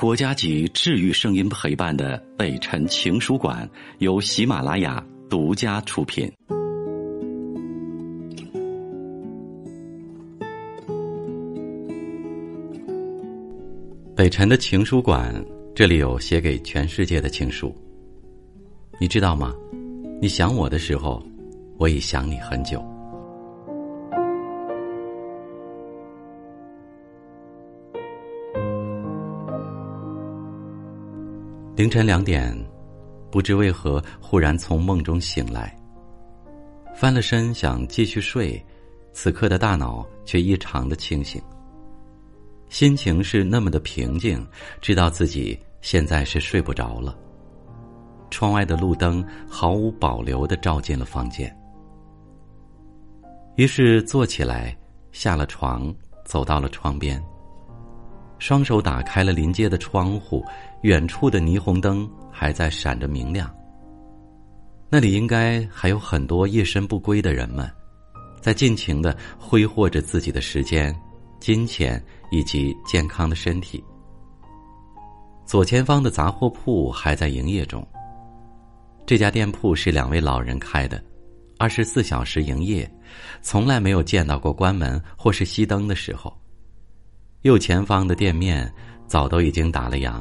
国家级治愈声音陪伴的北辰情书馆由喜马拉雅独家出品。北辰的情书馆，这里有写给全世界的情书。你知道吗？你想我的时候，我已想你很久。凌晨两点，不知为何忽然从梦中醒来。翻了身想继续睡，此刻的大脑却异常的清醒。心情是那么的平静，知道自己现在是睡不着了。窗外的路灯毫无保留的照进了房间，于是坐起来，下了床，走到了窗边。双手打开了临街的窗户，远处的霓虹灯还在闪着明亮。那里应该还有很多夜深不归的人们，在尽情的挥霍着自己的时间、金钱以及健康的身体。左前方的杂货铺还在营业中。这家店铺是两位老人开的，二十四小时营业，从来没有见到过关门或是熄灯的时候。右前方的店面早都已经打了烊，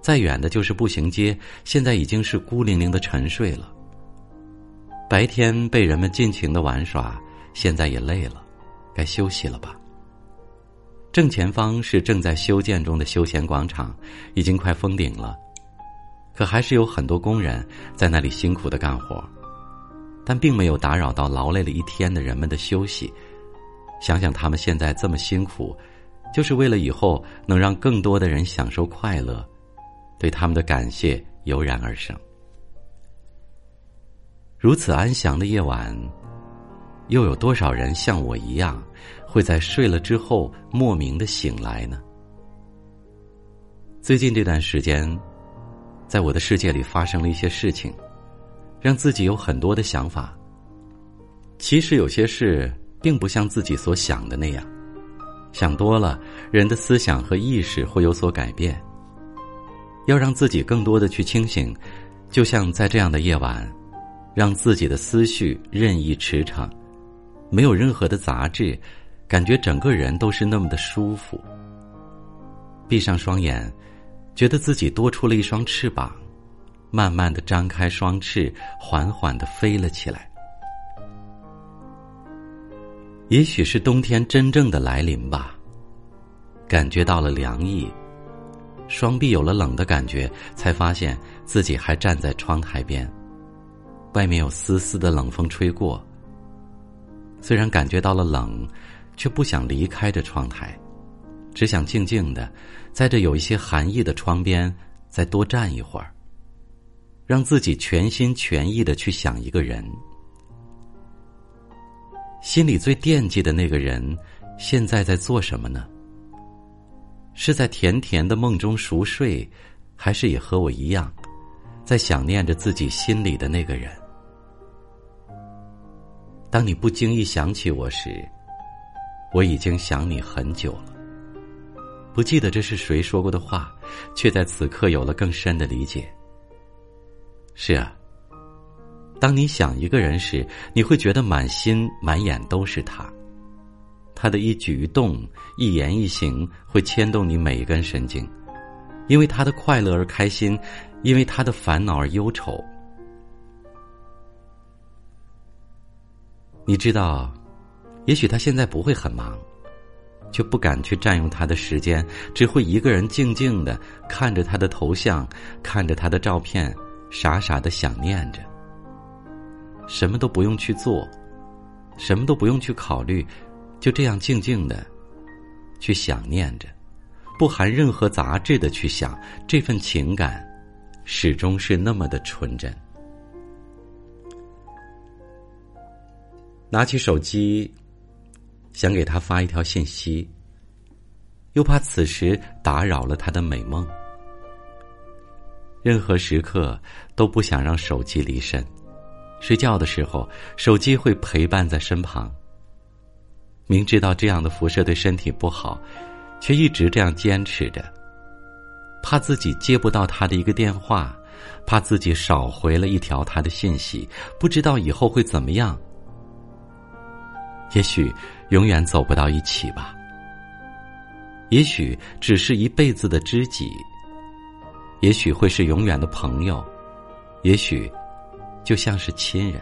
再远的就是步行街，现在已经是孤零零的沉睡了。白天被人们尽情的玩耍，现在也累了，该休息了吧。正前方是正在修建中的休闲广场，已经快封顶了，可还是有很多工人在那里辛苦的干活，但并没有打扰到劳累了一天的人们的休息。想想他们现在这么辛苦。就是为了以后能让更多的人享受快乐，对他们的感谢油然而生。如此安详的夜晚，又有多少人像我一样，会在睡了之后莫名的醒来呢？最近这段时间，在我的世界里发生了一些事情，让自己有很多的想法。其实有些事并不像自己所想的那样。想多了，人的思想和意识会有所改变。要让自己更多的去清醒，就像在这样的夜晚，让自己的思绪任意驰骋，没有任何的杂质，感觉整个人都是那么的舒服。闭上双眼，觉得自己多出了一双翅膀，慢慢的张开双翅，缓缓的飞了起来。也许是冬天真正的来临吧。感觉到了凉意，双臂有了冷的感觉，才发现自己还站在窗台边，外面有丝丝的冷风吹过。虽然感觉到了冷，却不想离开这窗台，只想静静的在这有一些寒意的窗边再多站一会儿，让自己全心全意的去想一个人。心里最惦记的那个人，现在在做什么呢？是在甜甜的梦中熟睡，还是也和我一样，在想念着自己心里的那个人？当你不经意想起我时，我已经想你很久了。不记得这是谁说过的话，却在此刻有了更深的理解。是啊。当你想一个人时，你会觉得满心满眼都是他。他的一举一动、一言一行会牵动你每一根神经，因为他的快乐而开心，因为他的烦恼而忧愁。你知道，也许他现在不会很忙，却不敢去占用他的时间，只会一个人静静的看着他的头像，看着他的照片，傻傻的想念着。什么都不用去做，什么都不用去考虑，就这样静静的去想念着，不含任何杂质的去想，这份情感始终是那么的纯真。拿起手机，想给他发一条信息，又怕此时打扰了他的美梦。任何时刻都不想让手机离身。睡觉的时候，手机会陪伴在身旁。明知道这样的辐射对身体不好，却一直这样坚持着。怕自己接不到他的一个电话，怕自己少回了一条他的信息，不知道以后会怎么样。也许永远走不到一起吧。也许只是一辈子的知己，也许会是永远的朋友，也许就像是亲人。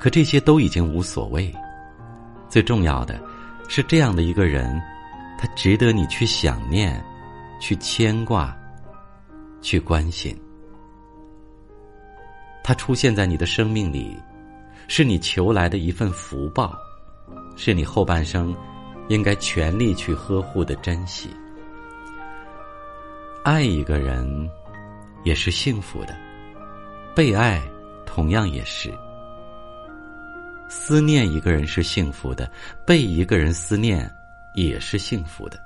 可这些都已经无所谓，最重要的是这样的一个人，他值得你去想念。去牵挂，去关心。他出现在你的生命里，是你求来的一份福报，是你后半生应该全力去呵护的珍惜。爱一个人也是幸福的，被爱同样也是。思念一个人是幸福的，被一个人思念也是幸福的。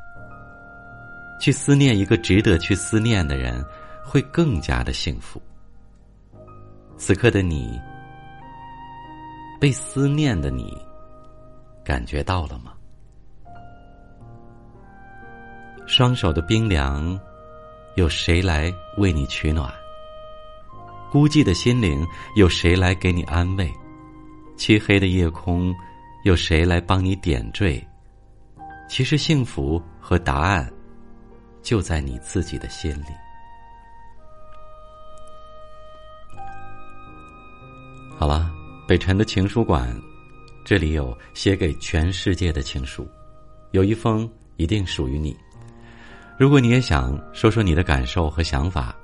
去思念一个值得去思念的人，会更加的幸福。此刻的你，被思念的你，感觉到了吗？双手的冰凉，有谁来为你取暖？孤寂的心灵，有谁来给你安慰？漆黑的夜空，有谁来帮你点缀？其实，幸福和答案。就在你自己的心里。好了，北辰的情书馆，这里有写给全世界的情书，有一封一定属于你。如果你也想说说你的感受和想法，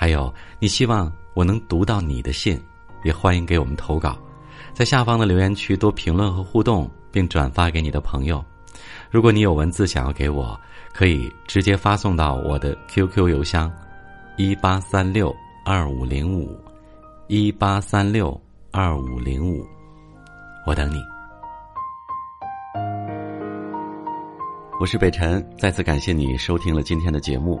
还有你希望我能读到你的信，也欢迎给我们投稿，在下方的留言区多评论和互动，并转发给你的朋友。如果你有文字想要给我，可以直接发送到我的 QQ 邮箱：一八三六二五零五一八三六二五零五，我等你。我是北辰，再次感谢你收听了今天的节目，